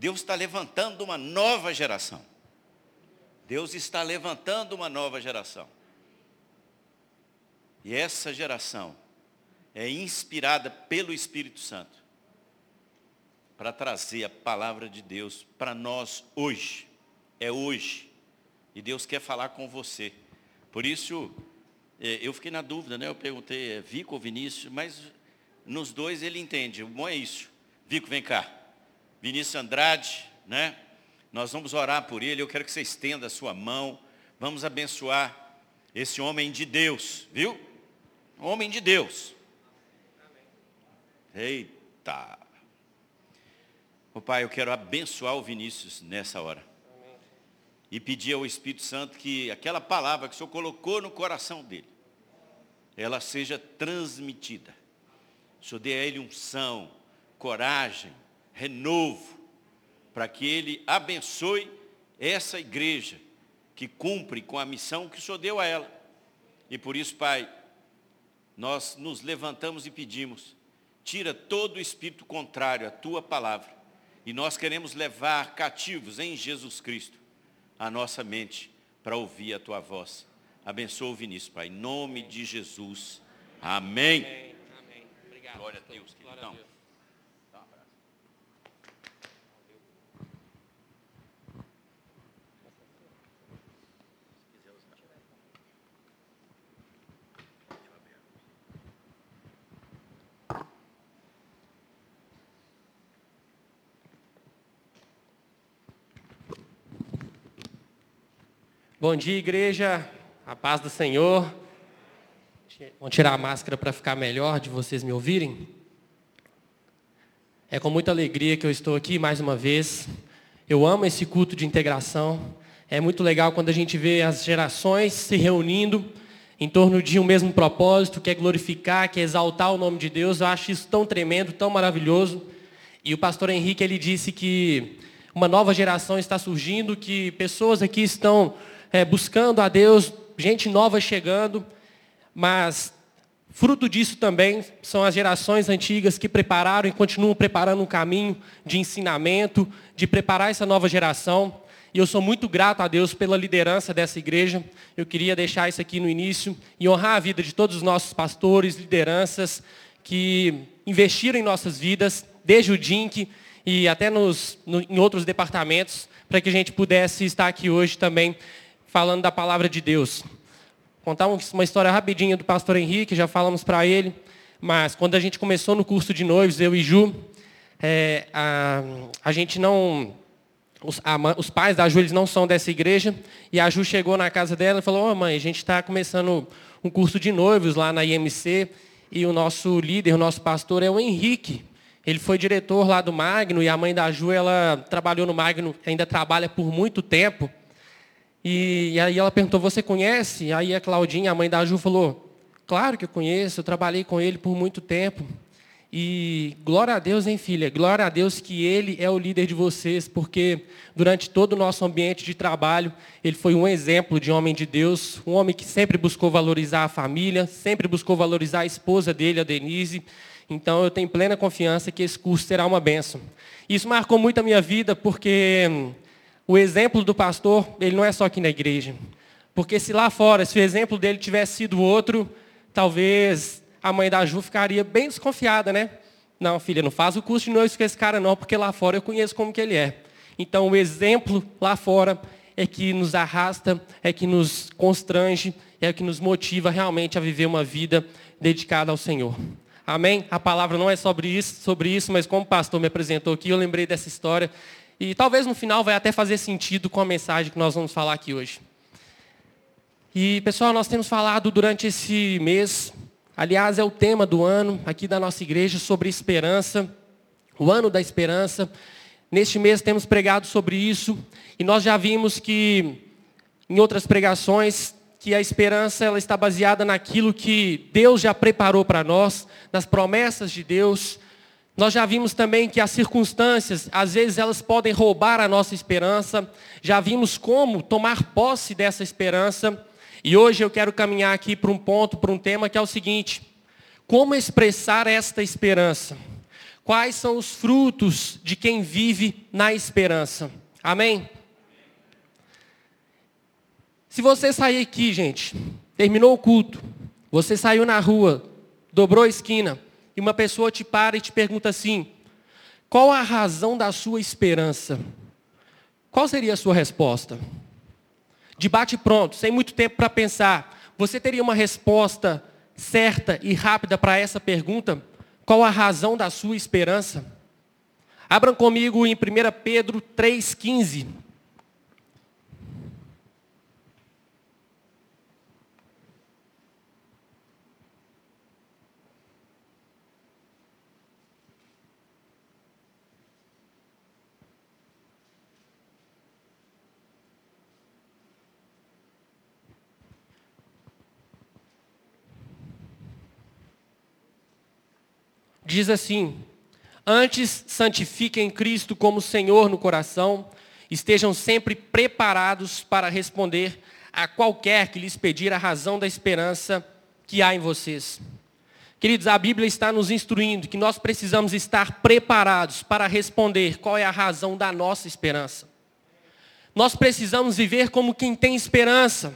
Deus está levantando uma nova geração. Deus está levantando uma nova geração. E essa geração é inspirada pelo Espírito Santo para trazer a palavra de Deus para nós hoje. É hoje. E Deus quer falar com você. Por isso, é, eu fiquei na dúvida, né? Eu perguntei, é Vico ou Vinícius? Mas nos dois ele entende. O bom é isso. Vico, vem cá. Vinícius Andrade, né? Nós vamos orar por ele. Eu quero que você estenda a sua mão. Vamos abençoar esse homem de Deus, viu? Homem de Deus. Eita. O Pai, eu quero abençoar o Vinícius nessa hora. E pedir ao Espírito Santo que aquela palavra que o Senhor colocou no coração dele, ela seja transmitida. O Senhor dê a ele unção, coragem, renovo, para que ele abençoe essa igreja que cumpre com a missão que o Senhor deu a ela. E por isso, Pai, nós nos levantamos e pedimos, tira todo o espírito contrário à tua palavra. E nós queremos levar cativos em Jesus Cristo a nossa mente para ouvir a tua voz. Abençoa o Vinícius, Pai, em nome de Jesus. Amém. Amém. Amém. Obrigado. Glória a Deus. Glória a Deus. Bom dia, igreja. A paz do Senhor. Vamos tirar a máscara para ficar melhor de vocês me ouvirem. É com muita alegria que eu estou aqui mais uma vez. Eu amo esse culto de integração. É muito legal quando a gente vê as gerações se reunindo em torno de um mesmo propósito, que é glorificar, que é exaltar o nome de Deus. Eu acho isso tão tremendo, tão maravilhoso. E o pastor Henrique ele disse que uma nova geração está surgindo, que pessoas aqui estão é, buscando a Deus, gente nova chegando, mas fruto disso também são as gerações antigas que prepararam e continuam preparando um caminho de ensinamento, de preparar essa nova geração. E eu sou muito grato a Deus pela liderança dessa igreja. Eu queria deixar isso aqui no início e honrar a vida de todos os nossos pastores, lideranças que investiram em nossas vidas, desde o DINC e até nos, no, em outros departamentos, para que a gente pudesse estar aqui hoje também falando da palavra de Deus. Contar uma história rapidinha do pastor Henrique, já falamos para ele, mas quando a gente começou no curso de noivos, eu e Ju, é, a, a gente não. Os, a, os, pais da Ju eles não são dessa igreja, e a Ju chegou na casa dela e falou: Ô oh, mãe, a gente está começando um curso de noivos lá na IMC, e o nosso líder, o nosso pastor é o Henrique. Ele foi diretor lá do Magno, e a mãe da Ju ela trabalhou no Magno, ainda trabalha por muito tempo. E, e aí ela perguntou, você conhece? Aí a Claudinha, a mãe da Ju, falou, claro que eu conheço, eu trabalhei com ele por muito tempo. E glória a Deus, hein, filha? Glória a Deus que Ele é o líder de vocês, porque durante todo o nosso ambiente de trabalho, Ele foi um exemplo de homem de Deus, um homem que sempre buscou valorizar a família, sempre buscou valorizar a esposa dele, a Denise. Então eu tenho plena confiança que esse curso será uma bênção. Isso marcou muito a minha vida, porque o exemplo do pastor, ele não é só aqui na igreja. Porque se lá fora, se o exemplo dele tivesse sido outro, talvez a mãe da Ju ficaria bem desconfiada, né? Não, filha, não faz o curso de noivos com esse cara não, porque lá fora eu conheço como que ele é. Então o exemplo lá fora é que nos arrasta, é que nos constrange, é que nos motiva realmente a viver uma vida dedicada ao Senhor. Amém? A palavra não é sobre isso, sobre isso, mas como o pastor me apresentou aqui, eu lembrei dessa história e talvez no final vai até fazer sentido com a mensagem que nós vamos falar aqui hoje. E pessoal, nós temos falado durante esse mês, aliás, é o tema do ano aqui da nossa igreja sobre esperança, o ano da esperança. Neste mês temos pregado sobre isso e nós já vimos que em outras pregações que a esperança ela está baseada naquilo que Deus já preparou para nós, nas promessas de Deus, nós já vimos também que as circunstâncias, às vezes elas podem roubar a nossa esperança. Já vimos como tomar posse dessa esperança. E hoje eu quero caminhar aqui para um ponto, para um tema que é o seguinte: como expressar esta esperança? quais são os frutos de quem vive na esperança. Amém? Se você sair aqui, gente, terminou o culto, você saiu na rua, dobrou a esquina, e uma pessoa te para e te pergunta assim: qual a razão da sua esperança? Qual seria a sua resposta? Debate pronto, sem muito tempo para pensar. Você teria uma resposta certa e rápida para essa pergunta? Qual a razão da sua esperança? Abram comigo em 1 Pedro 3,15. Diz assim: Antes santifiquem Cristo como Senhor no coração, estejam sempre preparados para responder a qualquer que lhes pedir a razão da esperança que há em vocês. Queridos, a Bíblia está nos instruindo que nós precisamos estar preparados para responder qual é a razão da nossa esperança. Nós precisamos viver como quem tem esperança.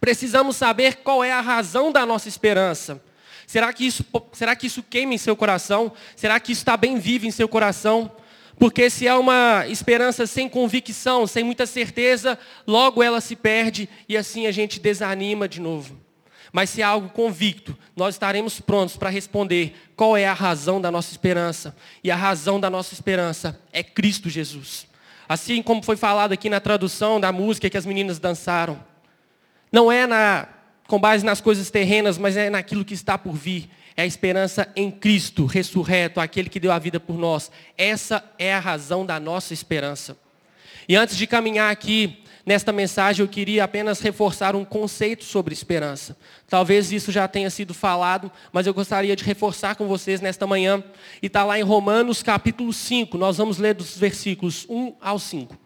Precisamos saber qual é a razão da nossa esperança. Será que isso, será que isso queima em seu coração? Será que isso está bem vivo em seu coração? Porque se é uma esperança sem convicção, sem muita certeza, logo ela se perde e assim a gente desanima de novo. Mas se é algo convicto, nós estaremos prontos para responder qual é a razão da nossa esperança. E a razão da nossa esperança é Cristo Jesus. Assim como foi falado aqui na tradução da música que as meninas dançaram. Não é na com base nas coisas terrenas, mas é naquilo que está por vir. É a esperança em Cristo, ressurreto, aquele que deu a vida por nós. Essa é a razão da nossa esperança. E antes de caminhar aqui nesta mensagem, eu queria apenas reforçar um conceito sobre esperança. Talvez isso já tenha sido falado, mas eu gostaria de reforçar com vocês nesta manhã. E está lá em Romanos capítulo 5. Nós vamos ler dos versículos 1 ao 5.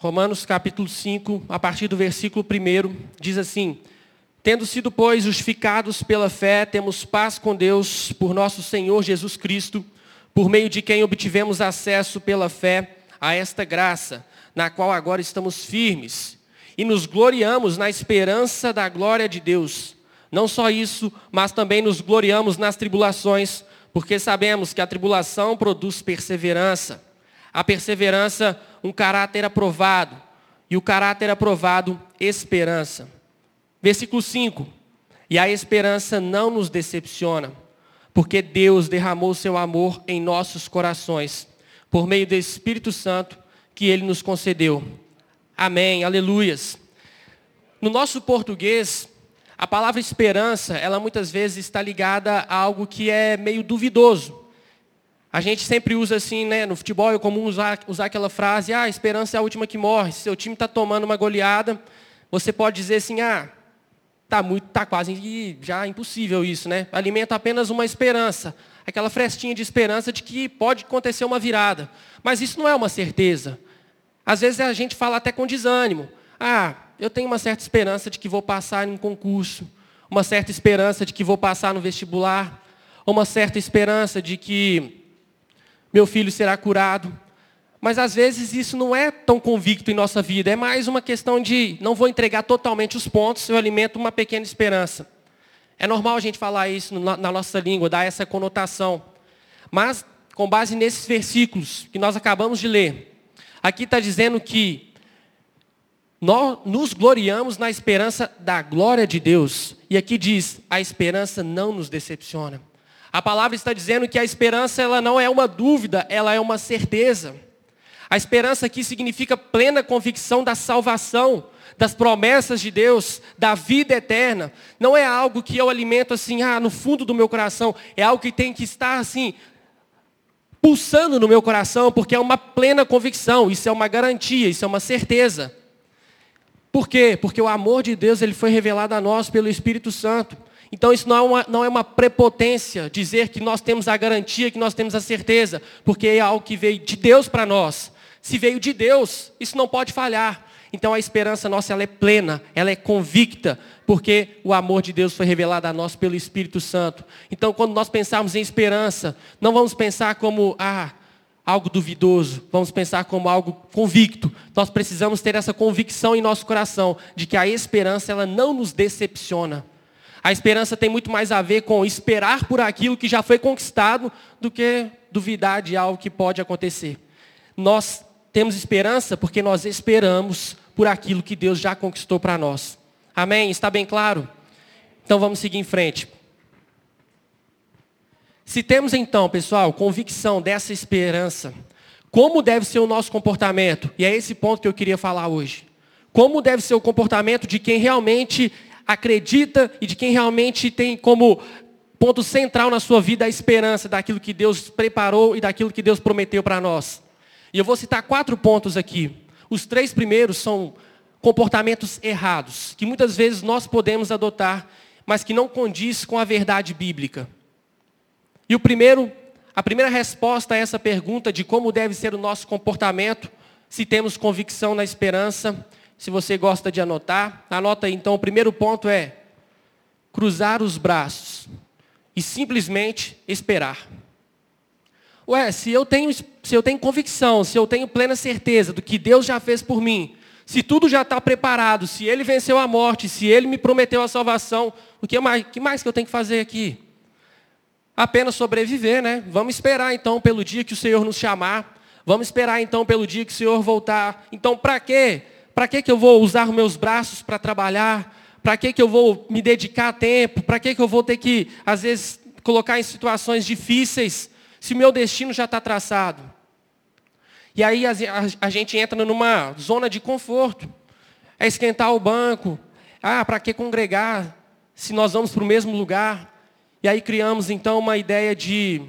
Romanos capítulo 5, a partir do versículo 1, diz assim: Tendo sido, pois, justificados pela fé, temos paz com Deus por nosso Senhor Jesus Cristo, por meio de quem obtivemos acesso pela fé a esta graça, na qual agora estamos firmes, e nos gloriamos na esperança da glória de Deus. Não só isso, mas também nos gloriamos nas tribulações, porque sabemos que a tribulação produz perseverança. A perseverança, um caráter aprovado. E o caráter aprovado, esperança. Versículo 5. E a esperança não nos decepciona, porque Deus derramou seu amor em nossos corações, por meio do Espírito Santo que ele nos concedeu. Amém. Aleluias. No nosso português, a palavra esperança, ela muitas vezes está ligada a algo que é meio duvidoso. A gente sempre usa assim, né? No futebol é comum usar, usar aquela frase, ah, a esperança é a última que morre. Se seu time está tomando uma goleada, você pode dizer assim, ah, tá muito, tá quase já impossível isso, né? Alimenta apenas uma esperança, aquela frestinha de esperança de que pode acontecer uma virada. Mas isso não é uma certeza. Às vezes a gente fala até com desânimo. Ah, eu tenho uma certa esperança de que vou passar em um concurso, uma certa esperança de que vou passar no vestibular, uma certa esperança de que meu filho será curado. Mas às vezes isso não é tão convicto em nossa vida, é mais uma questão de não vou entregar totalmente os pontos, eu alimento uma pequena esperança. É normal a gente falar isso na nossa língua, dar essa conotação. Mas, com base nesses versículos que nós acabamos de ler, aqui está dizendo que nós nos gloriamos na esperança da glória de Deus. E aqui diz, a esperança não nos decepciona. A palavra está dizendo que a esperança ela não é uma dúvida, ela é uma certeza. A esperança aqui significa plena convicção da salvação, das promessas de Deus, da vida eterna. Não é algo que eu alimento assim, ah, no fundo do meu coração. É algo que tem que estar assim, pulsando no meu coração, porque é uma plena convicção. Isso é uma garantia, isso é uma certeza. Por quê? Porque o amor de Deus ele foi revelado a nós pelo Espírito Santo. Então isso não é, uma, não é uma prepotência dizer que nós temos a garantia, que nós temos a certeza, porque é algo que veio de Deus para nós. Se veio de Deus, isso não pode falhar. Então a esperança nossa ela é plena, ela é convicta, porque o amor de Deus foi revelado a nós pelo Espírito Santo. Então quando nós pensarmos em esperança, não vamos pensar como ah, algo duvidoso, vamos pensar como algo convicto. Nós precisamos ter essa convicção em nosso coração de que a esperança ela não nos decepciona. A esperança tem muito mais a ver com esperar por aquilo que já foi conquistado do que duvidar de algo que pode acontecer. Nós temos esperança porque nós esperamos por aquilo que Deus já conquistou para nós. Amém? Está bem claro? Então vamos seguir em frente. Se temos então, pessoal, convicção dessa esperança, como deve ser o nosso comportamento? E é esse ponto que eu queria falar hoje. Como deve ser o comportamento de quem realmente acredita e de quem realmente tem como ponto central na sua vida a esperança daquilo que Deus preparou e daquilo que Deus prometeu para nós. E eu vou citar quatro pontos aqui. Os três primeiros são comportamentos errados, que muitas vezes nós podemos adotar, mas que não condiz com a verdade bíblica. E o primeiro, a primeira resposta a essa pergunta de como deve ser o nosso comportamento, se temos convicção na esperança, se você gosta de anotar, anota aí, então, o primeiro ponto é cruzar os braços e simplesmente esperar. Ué, se eu tenho, se eu tenho convicção, se eu tenho plena certeza do que Deus já fez por mim, se tudo já está preparado, se Ele venceu a morte, se Ele me prometeu a salvação, o que mais, que mais que eu tenho que fazer aqui? Apenas sobreviver, né? Vamos esperar então pelo dia que o Senhor nos chamar. Vamos esperar então pelo dia que o Senhor voltar. Então, para quê? Para que, que eu vou usar meus braços para trabalhar? Para que, que eu vou me dedicar a tempo? Para que, que eu vou ter que, às vezes, colocar em situações difíceis, se meu destino já está traçado? E aí a, a gente entra numa zona de conforto. É esquentar o banco. Ah, para que congregar se nós vamos para o mesmo lugar? E aí criamos então uma ideia de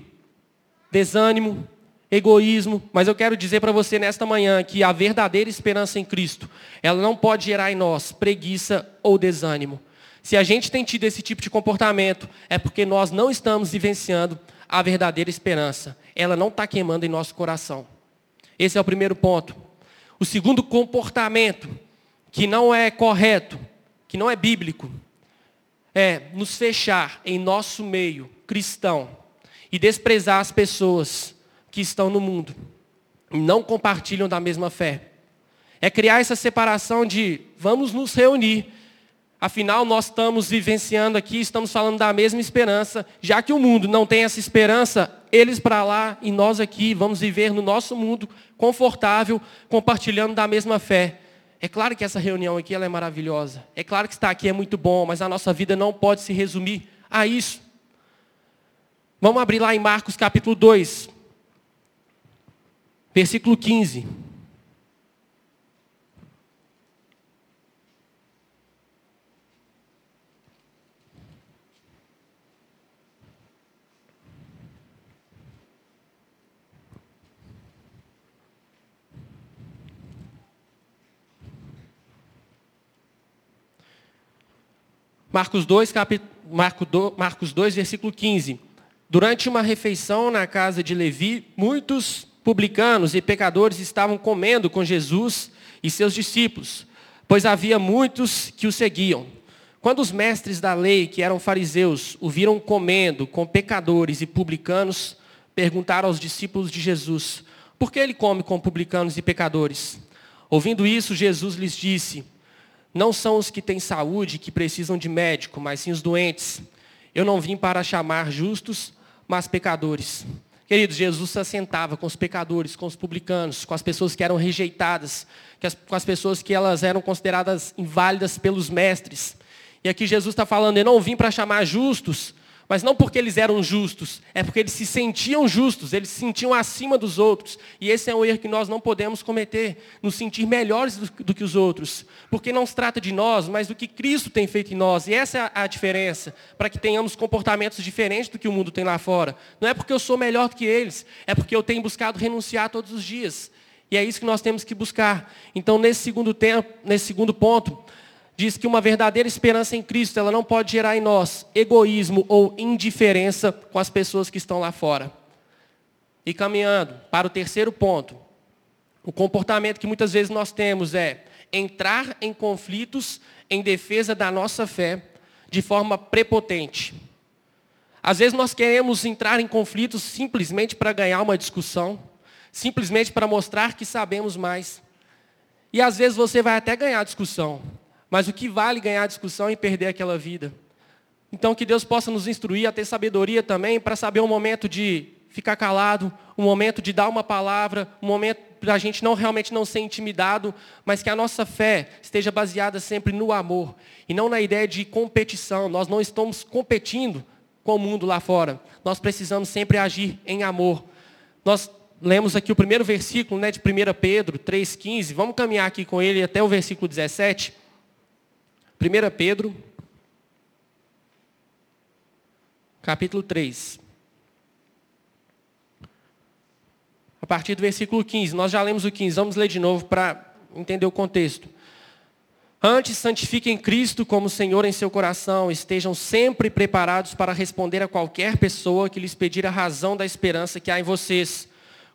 desânimo, egoísmo, mas eu quero dizer para você nesta manhã que a verdadeira esperança em Cristo, ela não pode gerar em nós preguiça ou desânimo. Se a gente tem tido esse tipo de comportamento, é porque nós não estamos vivenciando a verdadeira esperança. Ela não está queimando em nosso coração. Esse é o primeiro ponto. O segundo comportamento, que não é correto, que não é bíblico, é nos fechar em nosso meio cristão e desprezar as pessoas que estão no mundo não compartilham da mesma fé. É criar essa separação de vamos nos reunir. Afinal, nós estamos vivenciando aqui, estamos falando da mesma esperança. Já que o mundo não tem essa esperança, eles para lá e nós aqui vamos viver no nosso mundo confortável, compartilhando da mesma fé. É claro que essa reunião aqui ela é maravilhosa. É claro que estar aqui é muito bom, mas a nossa vida não pode se resumir a isso. Vamos abrir lá em Marcos capítulo 2. Versículo 15. Marcos 2, cap... Marcos 2, versículo 15. Durante uma refeição na casa de Levi, muitos publicanos e pecadores estavam comendo com Jesus e seus discípulos, pois havia muitos que o seguiam. Quando os mestres da lei, que eram fariseus, o viram comendo com pecadores e publicanos, perguntaram aos discípulos de Jesus: Por que ele come com publicanos e pecadores? Ouvindo isso, Jesus lhes disse: Não são os que têm saúde que precisam de médico, mas sim os doentes. Eu não vim para chamar justos, mas pecadores. Queridos, Jesus se assentava com os pecadores, com os publicanos, com as pessoas que eram rejeitadas, com as pessoas que elas eram consideradas inválidas pelos mestres. E aqui Jesus está falando, eu não vim para chamar justos, mas não porque eles eram justos, é porque eles se sentiam justos, eles se sentiam acima dos outros. E esse é um erro que nós não podemos cometer, nos sentir melhores do, do, que os outros. Porque não se trata de nós, mas do que Cristo tem feito em nós. E essa é a diferença, para que tenhamos comportamentos diferentes do que o mundo tem lá fora. Não é porque eu sou melhor do que eles, é porque eu tenho buscado renunciar todos os dias. E é isso que nós temos que buscar. Então, nesse segundo tempo, nesse segundo ponto, diz que uma verdadeira esperança em Cristo, ela não pode gerar em nós egoísmo ou indiferença com as pessoas que estão lá fora. E caminhando para o terceiro ponto, o comportamento que muitas vezes nós temos é entrar em conflitos em defesa da nossa fé de forma prepotente. Às vezes nós queremos entrar em conflitos simplesmente para ganhar uma discussão, simplesmente para mostrar que sabemos mais. E às vezes você vai até ganhar discussão, mas o que vale ganhar a discussão e perder aquela vida? Então que Deus possa nos instruir a ter sabedoria também para saber o momento de ficar calado, o momento de dar uma palavra, um momento para a gente não realmente não ser intimidado, mas que a nossa fé esteja baseada sempre no amor e não na ideia de competição. Nós não estamos competindo com o mundo lá fora. Nós precisamos sempre agir em amor. Nós lemos aqui o primeiro versículo né, de 1 Pedro 3,15. Vamos caminhar aqui com ele até o versículo 17. 1 Pedro, capítulo 3. A partir do versículo 15. Nós já lemos o 15, vamos ler de novo para entender o contexto. Antes, santifiquem Cristo como Senhor em seu coração, estejam sempre preparados para responder a qualquer pessoa que lhes pedir a razão da esperança que há em vocês.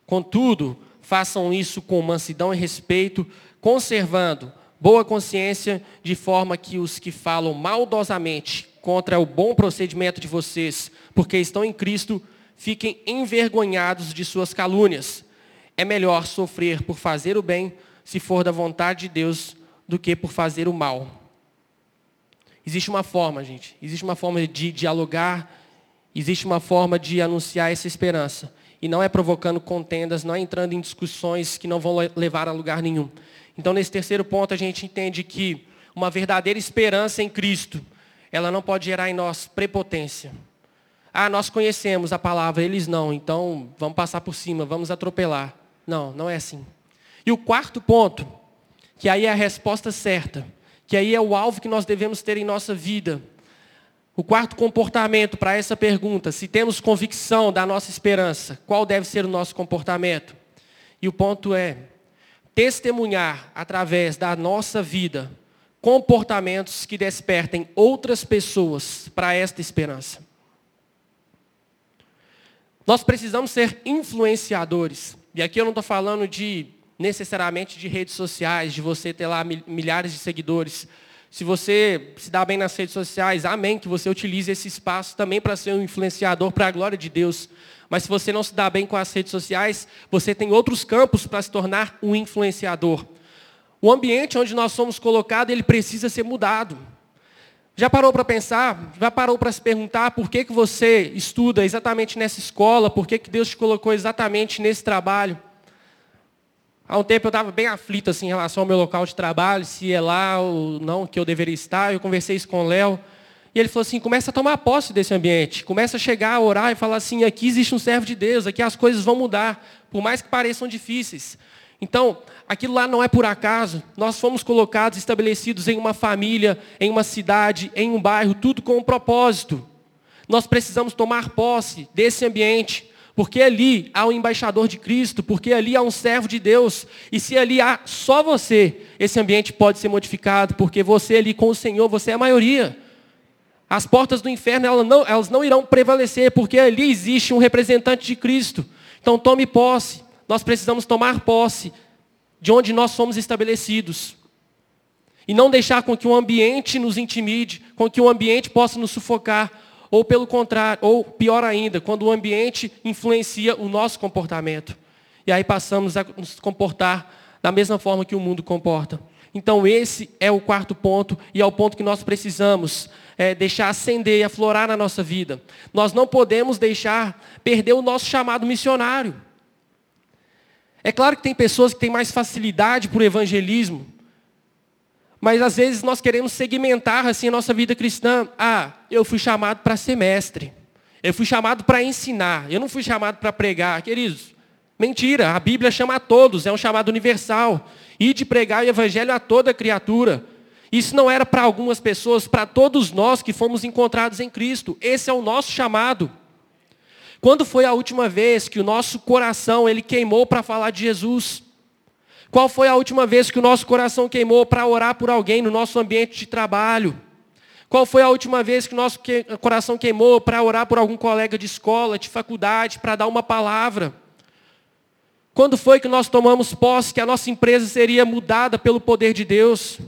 Contudo, façam isso com mansidão e respeito, conservando boa consciência, de forma que os que falam maldosamente contra o bom procedimento de vocês, porque estão em Cristo, fiquem envergonhados de suas calúnias. É melhor sofrer por fazer o bem, se for da vontade de Deus, do que por fazer o mal. Existe uma forma, gente, existe uma forma de dialogar, existe uma forma de anunciar essa esperança. E não é provocando contendas, não é entrando em discussões que não vão levar a lugar nenhum. Então, nesse terceiro ponto, a gente entende que uma verdadeira esperança em Cristo, ela não pode gerar em nós prepotência. Ah, nós conhecemos a palavra, eles não, então vamos passar por cima, vamos atropelar. Não, não é assim. E o quarto ponto, que aí é a resposta certa, que aí é o alvo que nós devemos ter em nossa vida. O quarto comportamento para essa pergunta, se temos convicção da nossa esperança, qual deve ser o nosso comportamento? E o ponto é, testemunhar através da nossa vida comportamentos que despertem outras pessoas para esta esperança. Nós precisamos ser influenciadores. E aqui eu não estou falando de necessariamente de redes sociais, de você ter lá milhares de seguidores. Se você se dá bem nas redes sociais, amém, que você utilize esse espaço também para ser um influenciador para a glória de Deus. Mas se você não se dá bem com as redes sociais, você tem outros campos para se tornar um influenciador. O ambiente onde nós somos colocados, ele precisa ser mudado. Já parou para pensar? Já parou para se perguntar por que, que você estuda exatamente nessa escola? Por que, que Deus te colocou exatamente nesse trabalho? Há um tempo eu estava bem aflito assim, em relação ao meu local de trabalho, se é lá ou não que eu deveria estar. Eu conversei isso com o Léo. E ele falou assim: começa a tomar posse desse ambiente, começa a chegar a orar e falar assim: aqui existe um servo de Deus, aqui as coisas vão mudar, por mais que pareçam difíceis. Então, aquilo lá não é por acaso. Nós fomos colocados, estabelecidos em uma família, em uma cidade, em um bairro, tudo com um propósito. Nós precisamos tomar posse desse ambiente, porque ali há um embaixador de Cristo, porque ali há um servo de Deus. E se ali há só você, esse ambiente pode ser modificado, porque você ali com o Senhor, você é a maioria. As portas do inferno elas não, elas não irão prevalecer, porque ali existe um representante de Cristo. Então tome posse. Nós precisamos tomar posse de onde nós somos estabelecidos. E não deixar com que o ambiente nos intimide, com que o ambiente possa nos sufocar, ou pelo contrário, ou pior ainda, quando o ambiente influencia o nosso comportamento. E aí passamos a nos comportar da mesma forma que o mundo comporta. Então esse é o quarto ponto e é o ponto que nós precisamos é, deixar acender e aflorar na nossa vida. Nós não podemos deixar perder o nosso chamado missionário. É claro que tem pessoas que têm mais facilidade para o evangelismo, mas às vezes nós queremos segmentar assim a nossa vida cristã. Ah, eu fui chamado para ser mestre. Eu fui chamado para ensinar. Eu não fui chamado para pregar. Queridos, mentira. A Bíblia chama a todos, é um chamado universal. E de pregar o evangelho a toda criatura. Isso não era para algumas pessoas, para todos nós que fomos encontrados em Cristo. Esse é o nosso chamado. Quando foi a última vez que o nosso coração ele queimou para falar de Jesus? Qual foi a última vez que o nosso coração queimou para orar por alguém no nosso ambiente de trabalho? Qual foi a última vez que o nosso coração queimou para orar por algum colega de escola, de faculdade, para dar uma palavra? Quando foi que nós tomamos posse que a nossa empresa seria mudada pelo poder de Deus?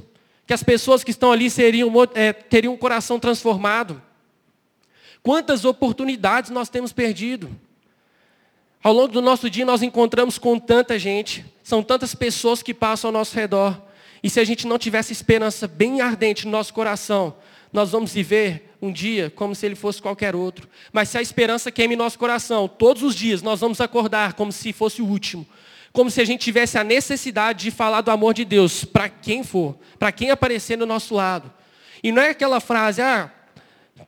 Que as pessoas que estão ali seriam, é, teriam um coração transformado? Quantas oportunidades nós temos perdido? Ao longo do nosso dia nós encontramos com tanta gente, são tantas pessoas que passam ao nosso redor. E se a gente não tivesse esperança bem ardente no nosso coração, nós vamos viver um dia como se ele fosse qualquer outro. Mas se a esperança queima em nosso coração, todos os dias nós vamos acordar como se fosse o último. Como se a gente tivesse a necessidade de falar do amor de Deus para quem for, para quem aparecer no nosso lado. E não é aquela frase, ah,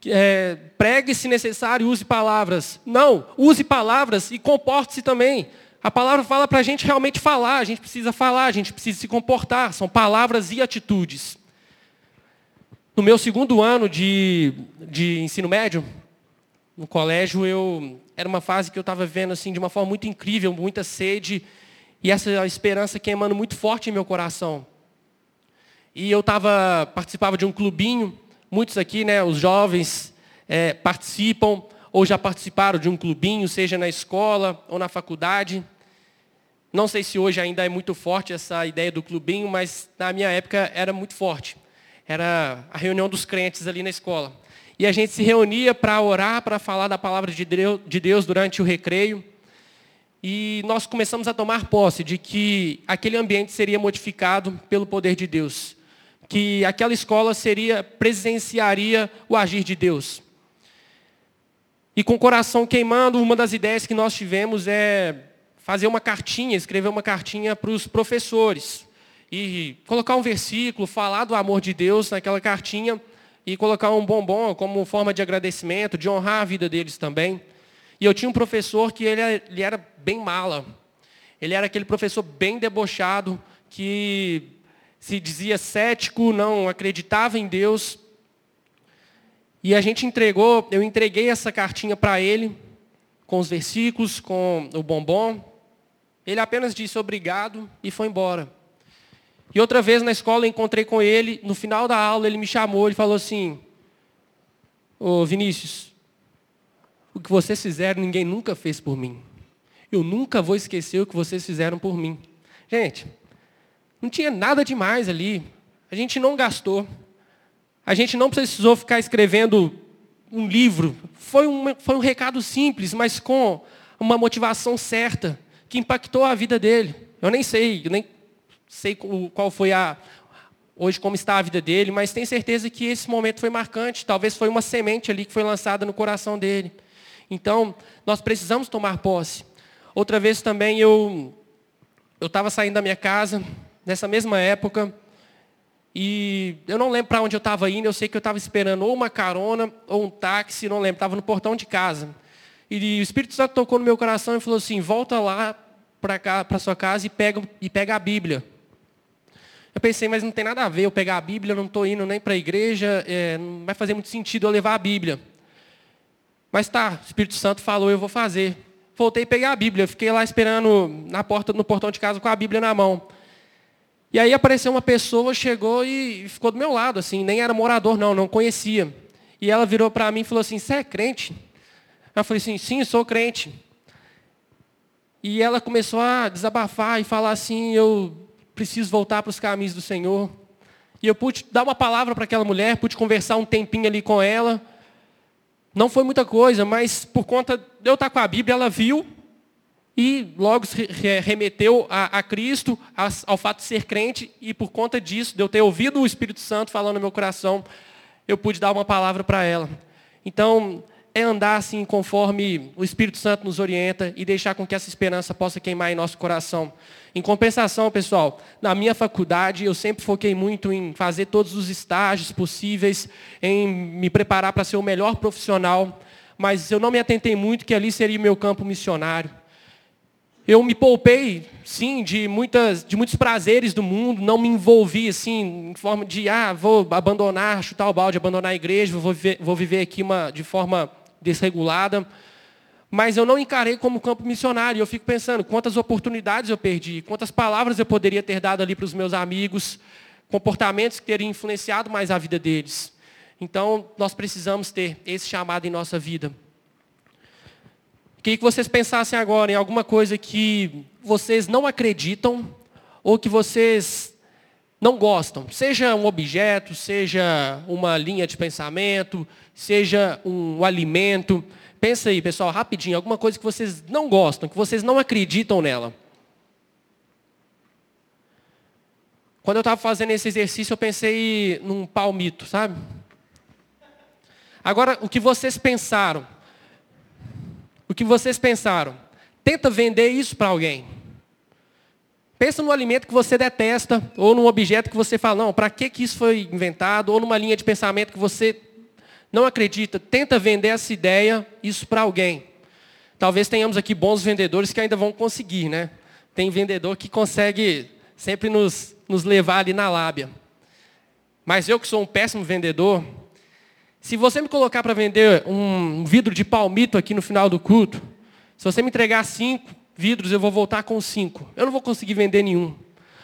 é, pregue se necessário, use palavras. Não, use palavras e comporte-se também. A palavra fala para a gente realmente falar, a gente precisa falar, a gente precisa se comportar. São palavras e atitudes. No meu segundo ano de, de ensino médio, no colégio, eu era uma fase que eu estava vivendo assim, de uma forma muito incrível, muita sede, e essa esperança queimando muito forte em meu coração. E eu tava, participava de um clubinho, muitos aqui, né, os jovens, é, participam ou já participaram de um clubinho, seja na escola ou na faculdade. Não sei se hoje ainda é muito forte essa ideia do clubinho, mas na minha época era muito forte era a reunião dos crentes ali na escola. E a gente se reunia para orar, para falar da palavra de Deus durante o recreio. E nós começamos a tomar posse de que aquele ambiente seria modificado pelo poder de Deus. Que aquela escola seria, presenciaria o agir de Deus. E com o coração queimando, uma das ideias que nós tivemos é fazer uma cartinha, escrever uma cartinha para os professores e colocar um versículo, falar do amor de Deus naquela cartinha e colocar um bombom como forma de agradecimento, de honrar a vida deles também. E eu tinha um professor que ele, ele era bem mala. Ele era aquele professor bem debochado, que se dizia cético, não acreditava em Deus. E a gente entregou, eu entreguei essa cartinha para ele, com os versículos, com o bombom. Ele apenas disse obrigado e foi embora. E outra vez na escola eu encontrei com ele, no final da aula ele me chamou e falou assim, ô Vinícius, o que vocês fizeram ninguém nunca fez por mim. Eu nunca vou esquecer o que vocês fizeram por mim. Gente, não tinha nada demais ali. A gente não gastou. A gente não precisou ficar escrevendo um livro. Foi um, foi um recado simples, mas com uma motivação certa, que impactou a vida dele. Eu nem sei, eu nem sei qual foi a hoje como está a vida dele, mas tenho certeza que esse momento foi marcante, talvez foi uma semente ali que foi lançada no coração dele. Então, nós precisamos tomar posse. Outra vez também eu eu estava saindo da minha casa nessa mesma época e eu não lembro para onde eu estava indo, eu sei que eu estava esperando ou uma carona ou um táxi, não lembro, estava no portão de casa. E o Espírito Santo tocou no meu coração e falou assim: "Volta lá para sua casa e pega e pega a Bíblia". Eu pensei, mas não tem nada a ver eu pegar a Bíblia, eu não estou indo nem para a igreja, é, não vai fazer muito sentido eu levar a Bíblia. Mas tá, o Espírito Santo falou, eu vou fazer. Voltei a pegar a Bíblia, fiquei lá esperando na porta, no portão de casa com a Bíblia na mão. E aí apareceu uma pessoa, chegou e ficou do meu lado, assim, nem era morador não, não conhecia. E ela virou para mim e falou assim, você é crente? Eu falei assim, sim, sou crente. E ela começou a desabafar e falar assim, eu preciso voltar para os caminhos do Senhor. E eu pude dar uma palavra para aquela mulher, pude conversar um tempinho ali com ela. Não foi muita coisa, mas por conta de eu estar com a Bíblia, ela viu e logo se remeteu a, a Cristo, ao fato de ser crente, e por conta disso, de eu ter ouvido o Espírito Santo falando no meu coração, eu pude dar uma palavra para ela. Então, é andar assim conforme o Espírito Santo nos orienta e deixar com que essa esperança possa queimar em nosso coração. Em compensação, pessoal, na minha faculdade eu sempre foquei muito em fazer todos os estágios possíveis, em me preparar para ser o melhor profissional, mas eu não me atentei muito que ali seria o meu campo missionário. Eu me poupei, sim, de, muitas, de muitos prazeres do mundo, não me envolvi assim, em forma de, ah, vou abandonar, chutar o balde, abandonar a igreja, vou viver, vou viver aqui uma, de forma desregulada. Mas eu não encarei como campo missionário. Eu fico pensando quantas oportunidades eu perdi, quantas palavras eu poderia ter dado ali para os meus amigos, comportamentos que teriam influenciado mais a vida deles. Então, nós precisamos ter esse chamado em nossa vida. Queria que vocês pensassem agora em alguma coisa que vocês não acreditam ou que vocês não gostam. Seja um objeto, seja uma linha de pensamento, seja um alimento. Pensa aí, pessoal, rapidinho, alguma coisa que vocês não gostam, que vocês não acreditam nela. Quando eu estava fazendo esse exercício, eu pensei num palmito, sabe? Agora, o que vocês pensaram? O que vocês pensaram? Tenta vender isso para alguém. Pensa no alimento que você detesta, ou num objeto que você fala, não, para que, que isso foi inventado, ou numa linha de pensamento que você não acredita. Tenta vender essa ideia, isso para alguém. Talvez tenhamos aqui bons vendedores que ainda vão conseguir, né? Tem vendedor que consegue sempre nos, nos levar ali na lábia. Mas eu que sou um péssimo vendedor, se você me colocar para vender um vidro de palmito aqui no final do culto, se você me entregar cinco vidros, eu vou voltar com cinco. Eu não vou conseguir vender nenhum.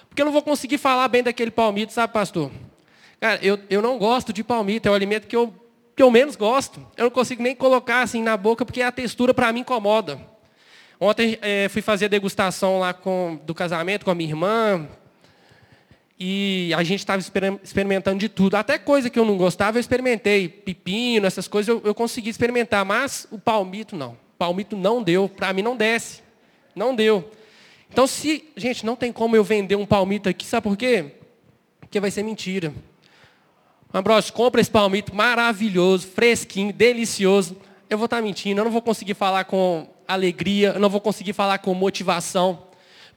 Porque eu não vou conseguir falar bem daquele palmito, sabe, pastor? Cara, eu, eu não gosto de palmito, é o alimento que eu, que eu menos gosto. Eu não consigo nem colocar assim na boca, porque a textura para mim incomoda. Ontem é, fui fazer a degustação lá com, do casamento com a minha irmã, e a gente estava experimentando de tudo. Até coisa que eu não gostava, eu experimentei. Pepino, essas coisas, eu, eu consegui experimentar. Mas o palmito, não. O palmito não deu. Para mim, não desce. Não deu. Então, se... Gente, não tem como eu vender um palmito aqui. Sabe por quê? Porque vai ser mentira. Ambrosio, compra esse palmito maravilhoso, fresquinho, delicioso. Eu vou estar tá mentindo. Eu não vou conseguir falar com alegria. Eu não vou conseguir falar com motivação.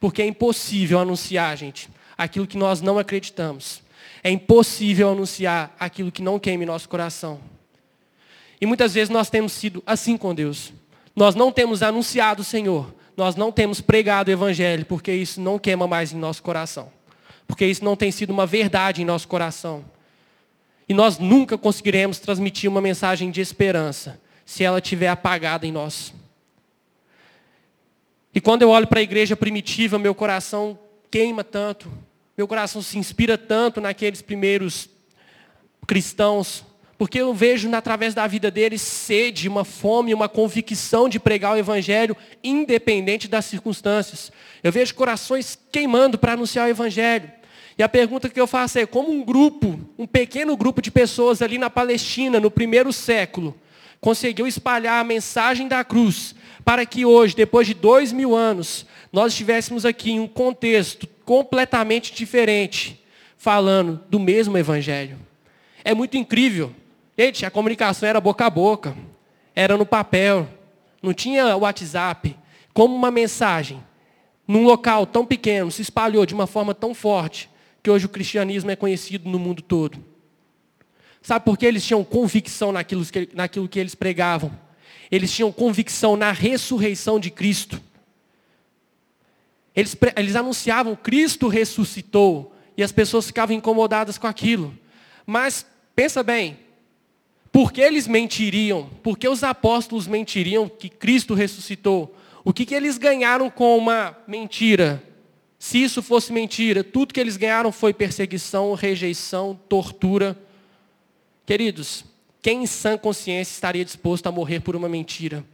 Porque é impossível anunciar, gente aquilo que nós não acreditamos. É impossível anunciar aquilo que não queime nosso coração. E muitas vezes nós temos sido assim com Deus. Nós não temos anunciado o Senhor. Nós não temos pregado o Evangelho, porque isso não queima mais em nosso coração. Porque isso não tem sido uma verdade em nosso coração. E nós nunca conseguiremos transmitir uma mensagem de esperança se ela estiver apagada em nós. E quando eu olho para a igreja primitiva, meu coração queima tanto. Meu coração se inspira tanto naqueles primeiros cristãos, porque eu vejo através da vida deles sede, uma fome, uma convicção de pregar o Evangelho, independente das circunstâncias. Eu vejo corações queimando para anunciar o Evangelho. E a pergunta que eu faço é: como um grupo, um pequeno grupo de pessoas ali na Palestina, no primeiro século, conseguiu espalhar a mensagem da cruz, para que hoje, depois de dois mil anos, nós estivéssemos aqui em um contexto completamente diferente, falando do mesmo evangelho. É muito incrível. Gente, a comunicação era boca a boca, era no papel, não tinha WhatsApp. Como uma mensagem, num local tão pequeno, se espalhou de uma forma tão forte, que hoje o cristianismo é conhecido no mundo todo. Sabe por que eles tinham convicção naquilo que, naquilo que eles pregavam? Eles tinham convicção na ressurreição de Cristo. Eles, eles anunciavam Cristo ressuscitou e as pessoas ficavam incomodadas com aquilo. Mas pensa bem, por que eles mentiriam? Por que os apóstolos mentiriam que Cristo ressuscitou? O que, que eles ganharam com uma mentira? Se isso fosse mentira, tudo que eles ganharam foi perseguição, rejeição, tortura. Queridos, quem em sã consciência estaria disposto a morrer por uma mentira?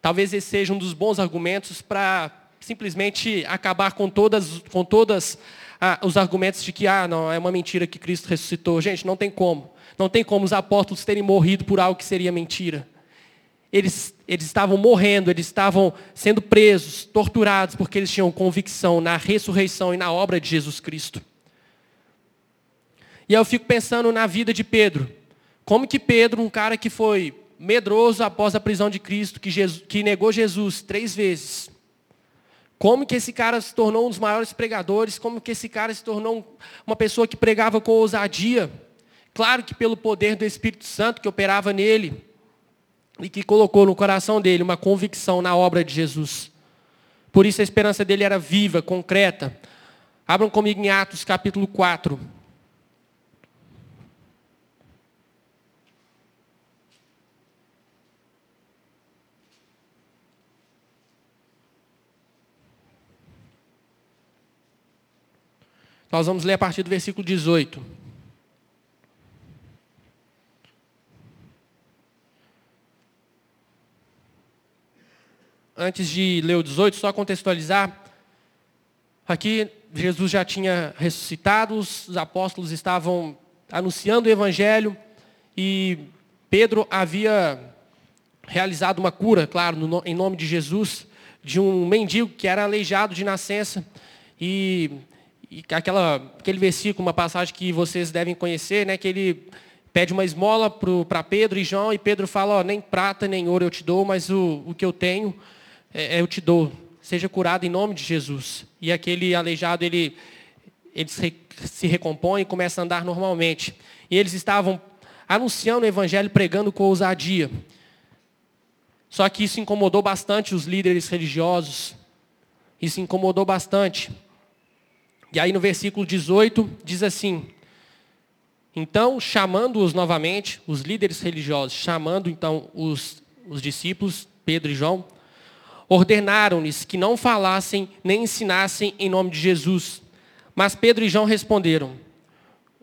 Talvez esse seja um dos bons argumentos para simplesmente acabar com todas, com todas ah, os argumentos de que ah, não, é uma mentira que Cristo ressuscitou. Gente, não tem como. Não tem como os apóstolos terem morrido por algo que seria mentira. Eles, eles estavam morrendo, eles estavam sendo presos, torturados, porque eles tinham convicção na ressurreição e na obra de Jesus Cristo. E aí eu fico pensando na vida de Pedro. Como que Pedro, um cara que foi medroso após a prisão de Cristo, que, Jesus, que negou Jesus três vezes, como que esse cara se tornou um dos maiores pregadores? Como que esse cara se tornou uma pessoa que pregava com ousadia? Claro que pelo poder do Espírito Santo que operava nele e que colocou no coração dele uma convicção na obra de Jesus. Por isso a esperança dele era viva, concreta. Abram comigo em Atos capítulo 4. Nós vamos ler a partir do versículo 18. Antes de ler o 18, só contextualizar. Aqui, Jesus já tinha ressuscitado, os apóstolos estavam anunciando o evangelho e Pedro havia realizado uma cura, claro, no, em nome de Jesus, de um mendigo que era aleijado de nascença. E, e aquela, aquele versículo, uma passagem que vocês devem conhecer, né, que ele pede uma esmola para Pedro e João, e Pedro fala, ó, nem prata nem ouro eu te dou, mas o, o que eu tenho é, é eu te dou. Seja curado em nome de Jesus. E aquele aleijado, ele, ele se, se recompõe e começa a andar normalmente. E eles estavam anunciando o evangelho, pregando com ousadia. Só que isso incomodou bastante os líderes religiosos. Isso incomodou bastante. E aí no versículo 18 diz assim: Então, chamando-os novamente, os líderes religiosos, chamando então os, os discípulos, Pedro e João, ordenaram-lhes que não falassem nem ensinassem em nome de Jesus. Mas Pedro e João responderam: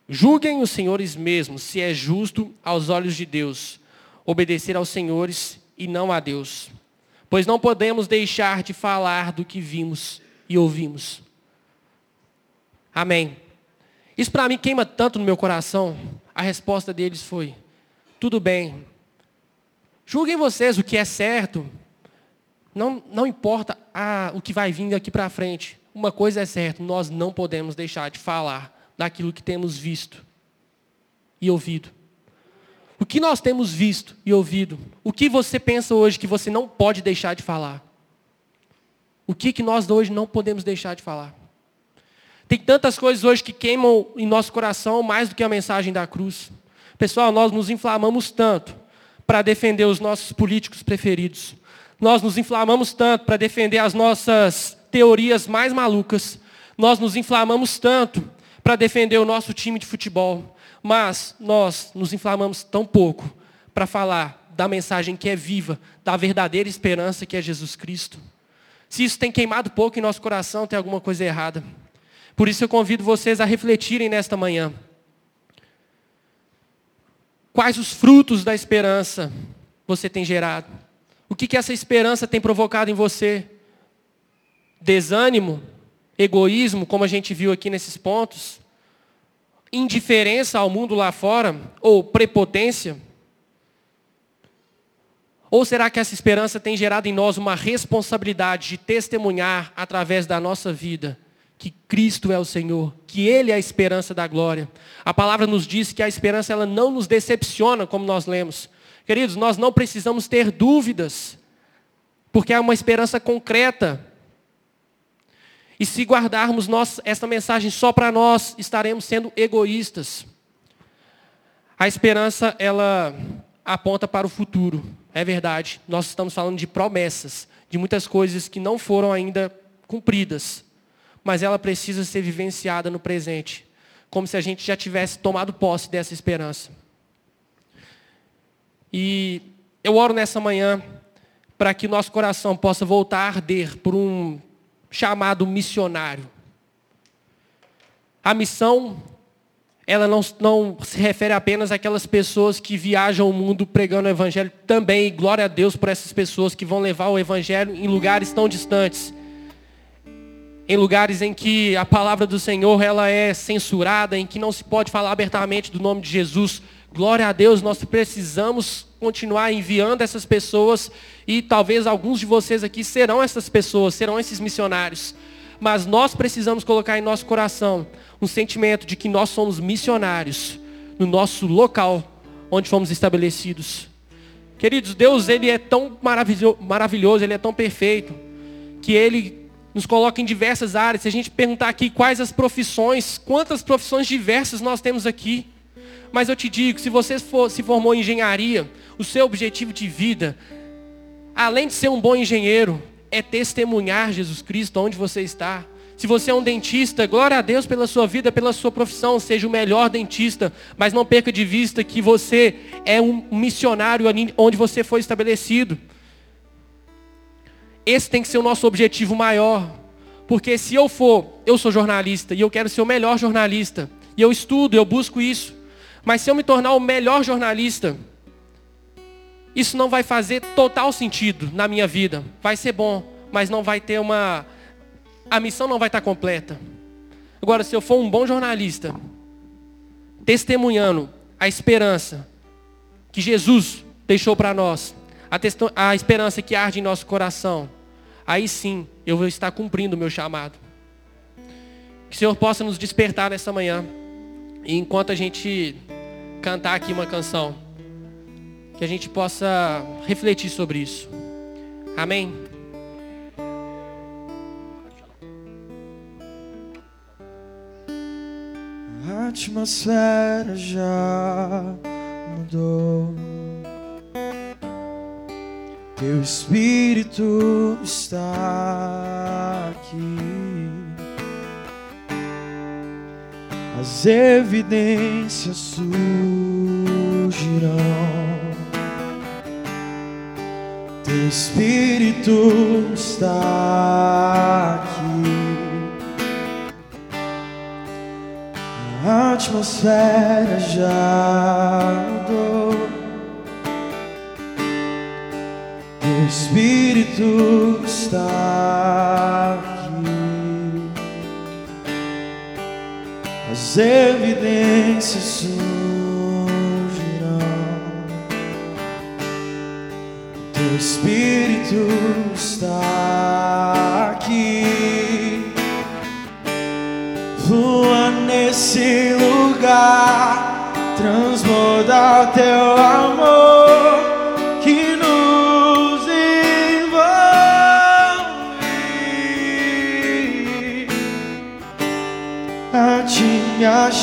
Julguem os senhores mesmos se é justo aos olhos de Deus obedecer aos senhores e não a Deus. Pois não podemos deixar de falar do que vimos e ouvimos. Amém. Isso para mim queima tanto no meu coração. A resposta deles foi: tudo bem. Julguem vocês o que é certo. Não, não importa o que vai vir daqui para frente. Uma coisa é certa: nós não podemos deixar de falar daquilo que temos visto e ouvido. O que nós temos visto e ouvido? O que você pensa hoje que você não pode deixar de falar? O que, que nós hoje não podemos deixar de falar? Tem tantas coisas hoje que queimam em nosso coração mais do que a mensagem da cruz. Pessoal, nós nos inflamamos tanto para defender os nossos políticos preferidos. Nós nos inflamamos tanto para defender as nossas teorias mais malucas. Nós nos inflamamos tanto para defender o nosso time de futebol. Mas nós nos inflamamos tão pouco para falar da mensagem que é viva, da verdadeira esperança que é Jesus Cristo. Se isso tem queimado pouco em nosso coração, tem alguma coisa errada. Por isso eu convido vocês a refletirem nesta manhã. Quais os frutos da esperança você tem gerado? O que, que essa esperança tem provocado em você? Desânimo? Egoísmo, como a gente viu aqui nesses pontos? indiferença ao mundo lá fora? Ou prepotência? Ou será que essa esperança tem gerado em nós uma responsabilidade de testemunhar através da nossa vida que Cristo é o Senhor, que Ele é a esperança da glória? A palavra nos diz que a esperança ela não nos decepciona, como nós lemos. Queridos, nós não precisamos ter dúvidas, porque é uma esperança concreta. E se guardarmos nós, esta mensagem só para nós, estaremos sendo egoístas. A esperança, ela aponta para o futuro. É verdade. Nós estamos falando de promessas, de muitas coisas que não foram ainda cumpridas. Mas ela precisa ser vivenciada no presente. Como se a gente já tivesse tomado posse dessa esperança. E eu oro nessa manhã para que nosso coração possa voltar a arder por um chamado missionário. A missão, ela não, não se refere apenas àquelas pessoas que viajam o mundo pregando o Evangelho também, glória a Deus por essas pessoas que vão levar o Evangelho em lugares tão distantes. Em lugares em que a palavra do Senhor ela é censurada, em que não se pode falar abertamente do nome de Jesus. Glória a Deus, nós precisamos continuar enviando essas pessoas e talvez alguns de vocês aqui serão essas pessoas, serão esses missionários. Mas nós precisamos colocar em nosso coração um sentimento de que nós somos missionários no nosso local onde fomos estabelecidos. Queridos, Deus ele é tão maravilhoso, ele é tão perfeito, que ele nos coloca em diversas áreas. Se a gente perguntar aqui quais as profissões, quantas profissões diversas nós temos aqui. Mas eu te digo, se você for, se formou em engenharia, o seu objetivo de vida, além de ser um bom engenheiro, é testemunhar Jesus Cristo onde você está. Se você é um dentista, glória a Deus pela sua vida, pela sua profissão, seja o melhor dentista, mas não perca de vista que você é um missionário onde você foi estabelecido. Esse tem que ser o nosso objetivo maior, Porque se eu for, eu sou jornalista e eu quero ser o melhor jornalista, e eu estudo, eu busco isso. Mas se eu me tornar o melhor jornalista, isso não vai fazer total sentido na minha vida. Vai ser bom, mas não vai ter uma. A missão não vai estar completa. Agora, se eu for um bom jornalista, testemunhando a esperança que Jesus deixou para nós, a, a esperança que arde em nosso coração, aí sim eu vou estar cumprindo o meu chamado. Que o Senhor possa nos despertar nessa manhã. E enquanto a gente cantar aqui uma canção, que a gente possa refletir sobre isso. Amém? A atmosfera já mudou. Teu Espírito está aqui. As evidências surgirão. Teu Espírito está aqui. A atmosfera já mudou. Teu Espírito está aqui. As evidências surgirão. Teu Espírito está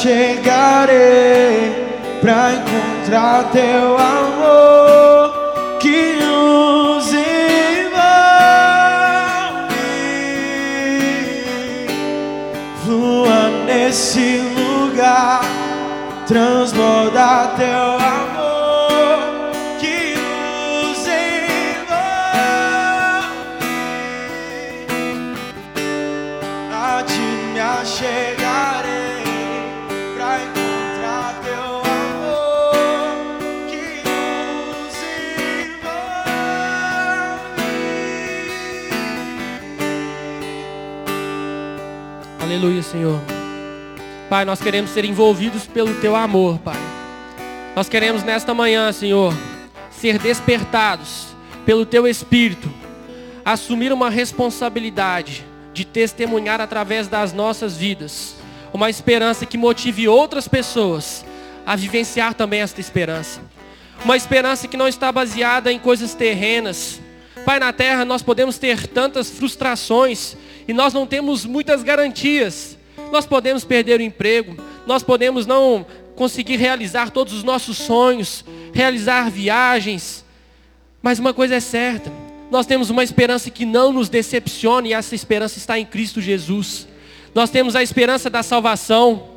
me achegarei pra encontrar teu amor que nos envolve. Flua nesse lugar, transborda teu Senhor. Pai, nós queremos ser envolvidos pelo Teu amor, Pai. Nós queremos nesta manhã, Senhor, ser despertados pelo Teu Espírito, assumir uma responsabilidade de testemunhar através das nossas vidas, uma esperança que motive outras pessoas a vivenciar também esta esperança. Uma esperança que não está baseada em coisas terrenas. Pai, na terra nós podemos ter tantas frustrações e nós não temos muitas garantias. Nós podemos perder o emprego, nós podemos não conseguir realizar todos os nossos sonhos, realizar viagens. Mas uma coisa é certa, nós temos uma esperança que não nos decepciona e essa esperança está em Cristo Jesus. Nós temos a esperança da salvação.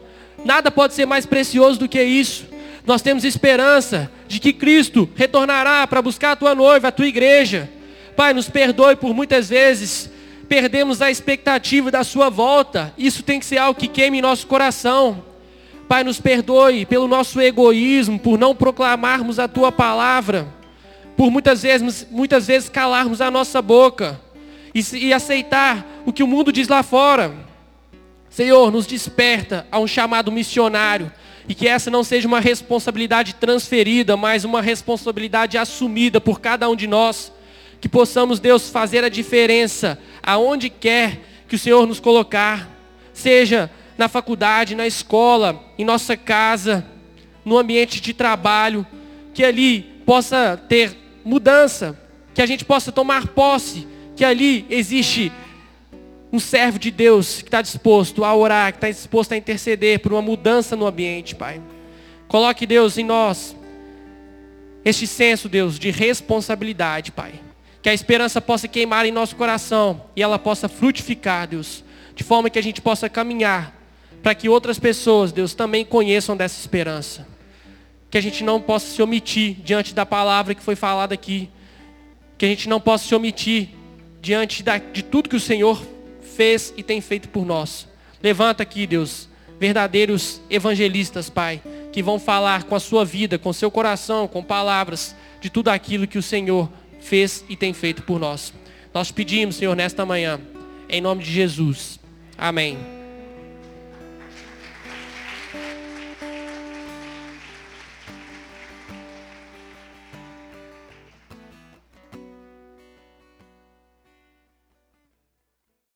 Nada pode ser mais precioso do que isso. Nós temos esperança de que Cristo retornará para buscar a tua noiva, a tua igreja. Pai, nos perdoe por muitas vezes perdemos a expectativa da sua volta. Isso tem que ser algo que queime em nosso coração. Pai, nos perdoe pelo nosso egoísmo, por não proclamarmos a tua palavra, por muitas vezes, muitas vezes calarmos a nossa boca e, e aceitar o que o mundo diz lá fora. Senhor, nos desperta a um chamado missionário e que essa não seja uma responsabilidade transferida, mas uma responsabilidade assumida por cada um de nós que possamos, Deus, fazer a diferença aonde quer que o Senhor nos colocar, seja na faculdade, na escola, em nossa casa, no ambiente de trabalho, que ali possa ter mudança, que a gente possa tomar posse, que ali existe um servo de Deus que está disposto a orar, que está disposto a interceder por uma mudança no ambiente, Pai. Coloque, Deus, em nós este senso, Deus, de responsabilidade, Pai que a esperança possa queimar em nosso coração e ela possa frutificar, Deus, de forma que a gente possa caminhar para que outras pessoas, Deus, também conheçam dessa esperança. Que a gente não possa se omitir diante da palavra que foi falada aqui. Que a gente não possa se omitir diante da, de tudo que o Senhor fez e tem feito por nós. Levanta aqui, Deus, verdadeiros evangelistas, Pai, que vão falar com a sua vida, com seu coração, com palavras de tudo aquilo que o Senhor fez e tem feito por nós. Nós pedimos, Senhor, nesta manhã, em nome de Jesus. Amém.